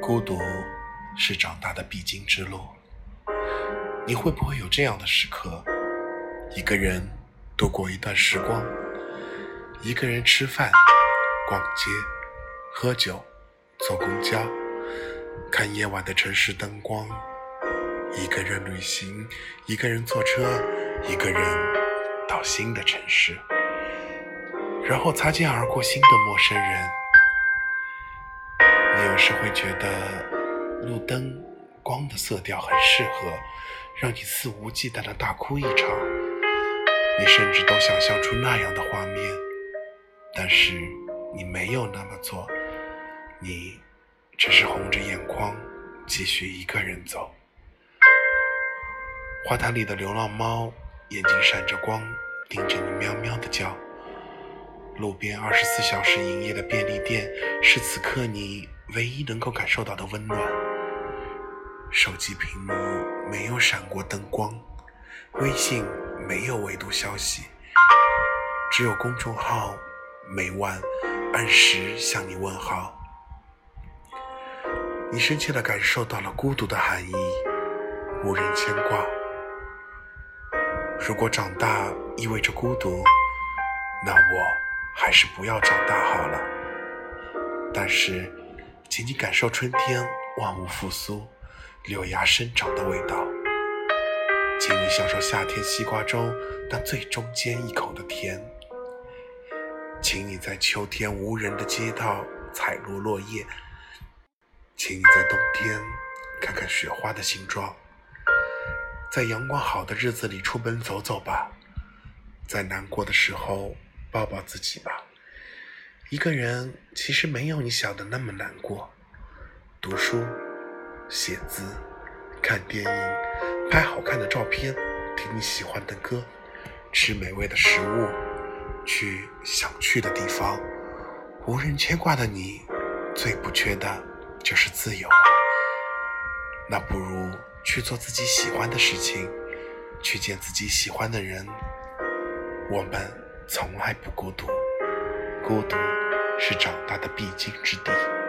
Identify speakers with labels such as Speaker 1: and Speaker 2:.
Speaker 1: 孤独是长大的必经之路。你会不会有这样的时刻？一个人度过一段时光，一个人吃饭、逛街、喝酒、坐公交，看夜晚的城市灯光；一个人旅行，一个人坐车，一个人到新的城市，然后擦肩而过新的陌生人。你有时会觉得路灯光的色调很适合，让你肆无忌惮的大哭一场。你甚至都想象出那样的画面，但是你没有那么做，你只是红着眼眶继续一个人走。花坛里的流浪猫眼睛闪着光，盯着你喵喵的叫。路边二十四小时营业的便利店是此刻你唯一能够感受到的温暖。手机屏幕没有闪过灯光，微信没有未读消息，只有公众号每晚按时向你问好。你深切地感受到了孤独的含义，无人牵挂。如果长大意味着孤独，那我。还是不要长大好了。但是，请你感受春天万物复苏、柳芽生长的味道，请你享受夏天西瓜中那最中间一口的甜，请你在秋天无人的街道采落落叶，请你在冬天看看雪花的形状，在阳光好的日子里出门走走吧，在难过的时候。抱抱自己吧。一个人其实没有你想的那么难过。读书、写字、看电影、拍好看的照片、听你喜欢的歌、吃美味的食物、去想去的地方，无人牵挂的你，最不缺的就是自由。那不如去做自己喜欢的事情，去见自己喜欢的人。我们。从来不孤独，孤独是长大的必经之地。